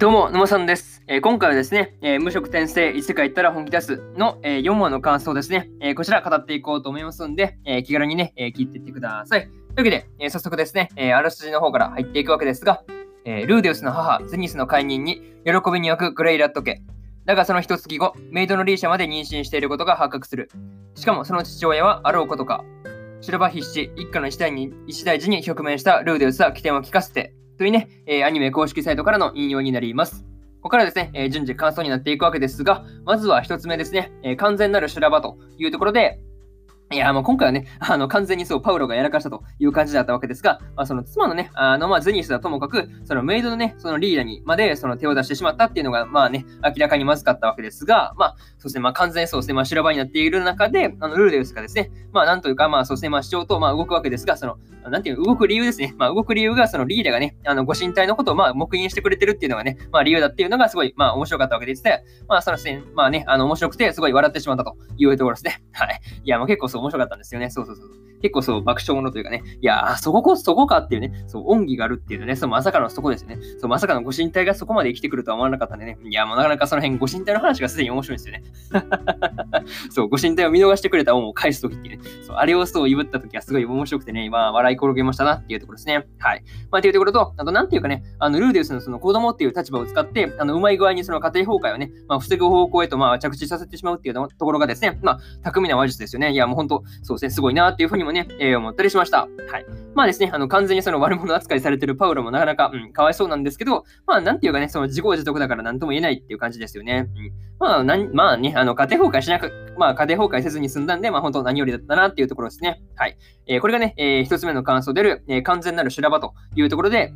どうも、沼さんです。えー、今回はですね、えー、無職転生、異世界行ったら本気出すの、えー、4話の感想ですね、えこちら語っていこうと思いますんで、え気軽にね、え聞いていってください。というわけで、え早速ですね、えあらすじの方から入っていくわけですが、えルーデウスの母、ゼニスの解任に喜びに沸くグレイラット家。だがその一月後、メイドのリーシャまで妊娠していることが発覚する。しかもその父親はあろうことか。白馬必死、一家の一代に一大事に直面したルーデウスは起点を聞かせて、というね、えアニメ公式サイトからの引用になります。ここからですね、えー、順次感想になっていくわけですが、まずは一つ目ですね、えー、完全なる修羅場というところで、いや、もう今回はね、あの、完全にそう、パウロがやらかしたという感じだったわけですが、まあ、その妻のね、あの、まあ、ゼニスはともかく、そのメイドのね、そのリーダーにまで、その手を出してしまったっていうのが、まあね、明らかにまずかったわけですが、まあ、そうですね、まあ、完全そうですね、まあ、修羅場になっている中で、あの、ルーデウスがですね、まあ、なんというか、まあ、そうですね、まあ、主張と、まあ、動くわけですが、その、なんていう、動く理由ですね。まあ、動く理由が、そのリーダーがね、あの、ご神体のことを、まあ、黙認してくれてるっていうのがね、まあ、理由だっていうのが、すごい、まあ、面白かったわけです。まあ、そのですね、まあね、あの、面白くて、すごい笑ってしまったというところですね。はい。いや、もう結構そう、面白かったんですよね。そうそうそう。結構そう、爆笑ものというかね、いやそここ、そこかっていうね、そう、恩義があるっていうね、そう、まさかのそこですよね。そう、まさかのご神体がそこまで生きてくるとは思わなかったんでね、いや、もうなかなかその辺、ご神体の話がすでに面白いんですよね。そう、ご神体を見逃してくれた恩を返すときっていうね、そう、あれをそう、言ったときはすごい面白くてね、今、笑い転げましたなっていうところですね。はい。まあ、というところと、あと、なんていうかね、あの、ルーデウスのその子供っていう立場を使って、あの、うまい具合にその家庭崩壊をね、まあ、防ぐ方向へと、まあ、着地させてしまうっていうところがですね、まあ、巧みな話術ですよね。いや、もう本当、そうですね、すごいなっていうふうにもね、えー、思ったりしました。はい。まあですね、あの、完全にその悪者扱いされてるパウロもなかなか、うん、かわいそうなんですけど、まあ、なんていうかね、その自業自得だから何とも言えないっていう感じですよね。うん。まあ、なん、まあね、あの、家庭崩壊しなく、まあ、家庭崩壊せずに済んだんで、まあ、本当何よりだったなっていうところですね。はい。えー、これがね、えー、一つ目の感想である、えー、完全なる修羅場というところで、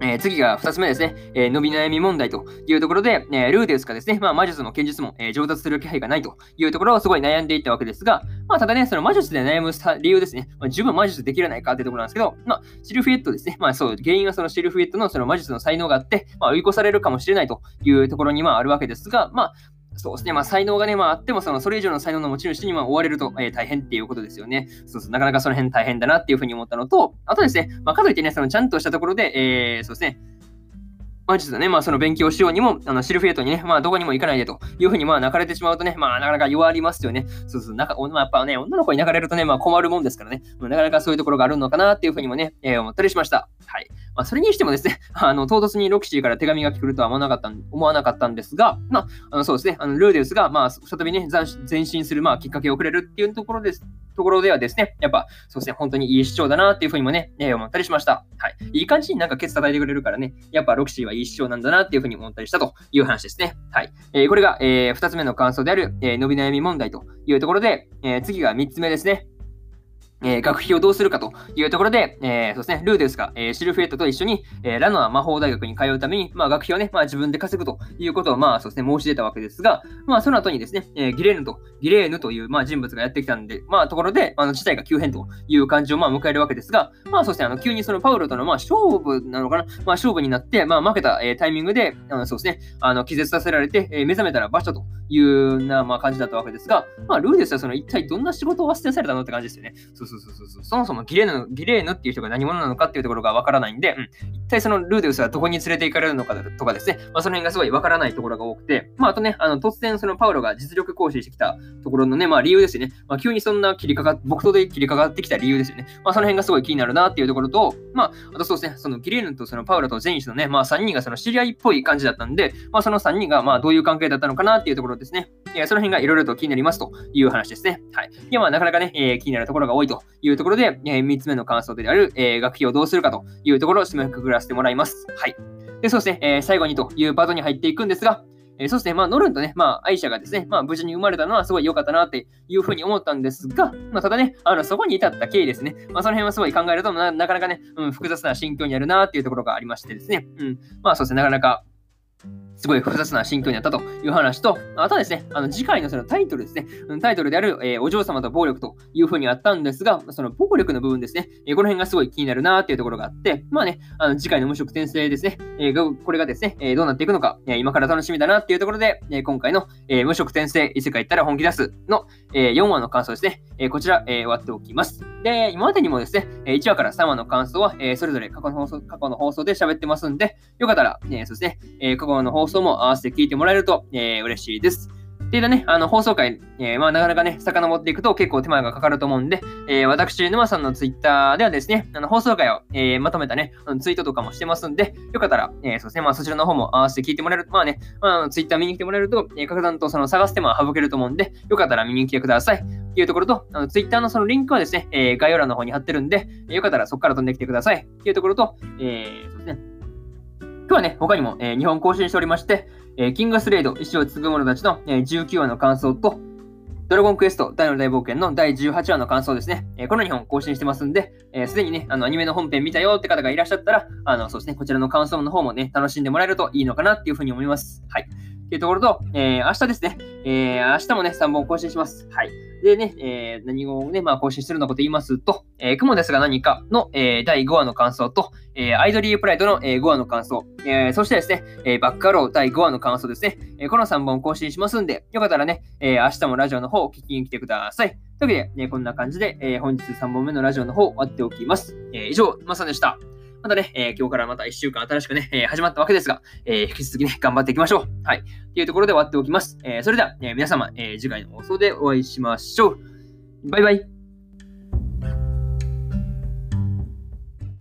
えー、次が2つ目ですね、えー、伸び悩み問題というところで、えー、ルーデウスがですね、まあ、魔術も剣術も、え、上達する気配がないというところをすごい悩んでいったわけですが、まあ、ただね、その魔術で悩む理由ですね、まあ、十分魔術できるないかというところなんですけど、まあ、シルフィエットですね、まあそう、原因はそのシルフィエットのその魔術の才能があって、まあ、追い越されるかもしれないというところにまああるわけですが、まあ、そうですね。まあ、才能がね、まあ、あっても、その、それ以上の才能の持ち主に、まあ、追われると、えー、大変っていうことですよね。そうそう、なかなかその辺大変だなっていうふうに思ったのと、あとですね、まあ、かといってね、その、ちゃんとしたところで、えー、そうですね、まあ、実はね、まあ、その勉強しようにも、あのシルフィエットにね、まあ、どこにも行かないでというふうに、まあ、泣かれてしまうとね、まあ、なかなか弱りますよね。そうそう、なんか、まあ、やっぱね、女の子に泣かれるとね、まあ、困るもんですからね、まあ、なかなかそういうところがあるのかなっていうふうにもね、えー、思ったりしました。はい。まあ、それにしてもですね、あの、唐突にロキシーから手紙が来るとは思わなかった思わなかったんですが、まあ、あのそうですね、あのルーデウスが、まあ、再びね、前進する、まあ、きっかけをくれるっていうところです。ところではですね、やっぱ、そうですね、本当にいい主張だなっていうふうにもね、えー、思ったりしました。はい。いい感じになんかケツ叩いてくれるからね、やっぱロキシーはいい主張なんだなっていうふうに思ったりしたという話ですね。はい。えー、これが、えー、2つ目の感想である、えー、伸び悩み問題というところで、えー、次が3つ目ですね。えー、学費をどうするかというところで、えー、そうですね、ルーデウスが、えー、シルフェットと一緒に、えー、ラノア魔法大学に通うために、まあ、学費をね、まあ、自分で稼ぐということを、まあ、そうですね、申し出たわけですが、まあ、その後にですね、えー、ギレーヌと、ギレーヌという、まあ、人物がやってきたんで、まあ、ところで、あの、事態が急変という感じを、まあ、迎えるわけですが、まあ、そうですね、あの、急にそのパウロとの、まあ、勝負なのかな、まあ、勝負になって、まあ、負けた、えー、タイミングで、あの、そうですね、あの、気絶させられて、えー、目覚めたら場所というな、まあ、感じだったわけですが、まあ、ルーデスはその、一体どんな仕事を忘れされたのって感じですよね。そうそうそうそう。そもそもギレーヌ、ギレーヌっていう人が何者なのかっていうところがわからないんで、うん、一体そのルーデウスはどこに連れて行かれるのかとかですね、まあ、その辺がすごいわからないところが多くて、まあ、あとね、あの突然そのパウロが実力行使してきたところのね、まあ、理由ですよね。まあ、急にそんな切りかか、木刀で切りかかってきた理由ですよね。まあ、その辺がすごい気になるなっていうところと、まあ、あとそうですね、そのギレーヌとそのパウロとゼニスのね、まあ、3人がその知り合いっぽい感じだったんで、まあ、その3人がまあどういう関係だったのかなっていうところですね。いやその辺がいろいろと気になりますという話ですね。はい。いや、まあ、なかなかね、えー、気になるところが多いというところで、えー、3つ目の感想である、えー、学費をどうするかというところを締めくくらせてもらいます。はい。で、そして、えー、最後にというパートに入っていくんですが、えー、そして、まあ、ノルンとね、まあ、アイシャがですね、まあ、無事に生まれたのはすごい良かったなっていうふうに思ったんですが、まあ、ただね、あの、そこに至った経緯ですね、まあ、その辺はすごい考えるとな、なかなかね、うん、複雑な心境にあるなっていうところがありましてですね、うん、まあ、そうですね、なかなか、すごい複雑な心境になったという話と、あとはですね、あの次回のそのタイトルですね、タイトルである、えー、お嬢様と暴力というふうにあったんですが、その暴力の部分ですね、えー、この辺がすごい気になるなっていうところがあって、まあね、あの次回の無色転生ですね、えー、これがですね、えどうなっていくのか、え今から楽しみだなっていうところで、え今回の、え無色転生異世界行ったら本気出すの、え4話の感想ですね、えこちら、え終わっておきます。で、今までにもですね、1話から3話の感想は、えそれぞれ過去の放送過去の放送で喋ってますんで、よかったら、ね、そうですね、え過去の放送も合わせて聞いてもらえると、えー、嬉しいです。で、いね、あの、放送回、えー、まあ、なかなかね、遡っていくと結構手間がかかると思うんで、えー、私、沼さんのツイッターではですね、あの、放送回を、えー、まとめたね、ツイートとかもしてますんで、よかったら、えそうですね、まあ、そちらの方も合わせて聞いてもらえると、まあね、まあ、ツイッター見に来てもらえると、えー、格段とその探す手間は省けると思うんで、よかったら見に来てください。っていうところと、あの、ツイッターのそのリンクはですね、え概要欄の方に貼ってるんで、よかったらそこから飛んできてください。っていうところと、えそうですね、今日はね、他にも、えー、2本更新しておりまして、えー、キングスレイド、石を継ぐ者たちの、えー、19話の感想と、ドラゴンクエスト大の大冒険の第18話の感想ですね。えー、この2本更新してますんで、す、えー、で、にね、あの、アニメの本編見たよって方がいらっしゃったら、あの、そうですね、こちらの感想の方もね、楽しんでもらえるといいのかなっていうふうに思います。はい。っていうところと、えー、明日ですね、えー、明日もね、3本更新します。はい。でね、えー、何をね、まあ、更新するのかと言いますと、えー、雲ですが何かの、えー、第5話の感想と、えー、アイドリープライドの、えー、5話の感想、えー、そしてですね、えー、バックアロー第5話の感想ですね、えー、この3本更新しますんで、よかったらね、えー、明日もラジオの方を聞きに来てください。というわけで、ね、こんな感じで、えー、本日3本目のラジオの方終わっておきます。えー、以上、まさでした。またね、えー、今日からまた1週間新しくね、えー、始まったわけですが、えー、引き続きね、頑張っていきましょう。はい。というところで終わっておきます。えそれでは、え皆様、え次回の放送でお会いしましょう。バイバイ。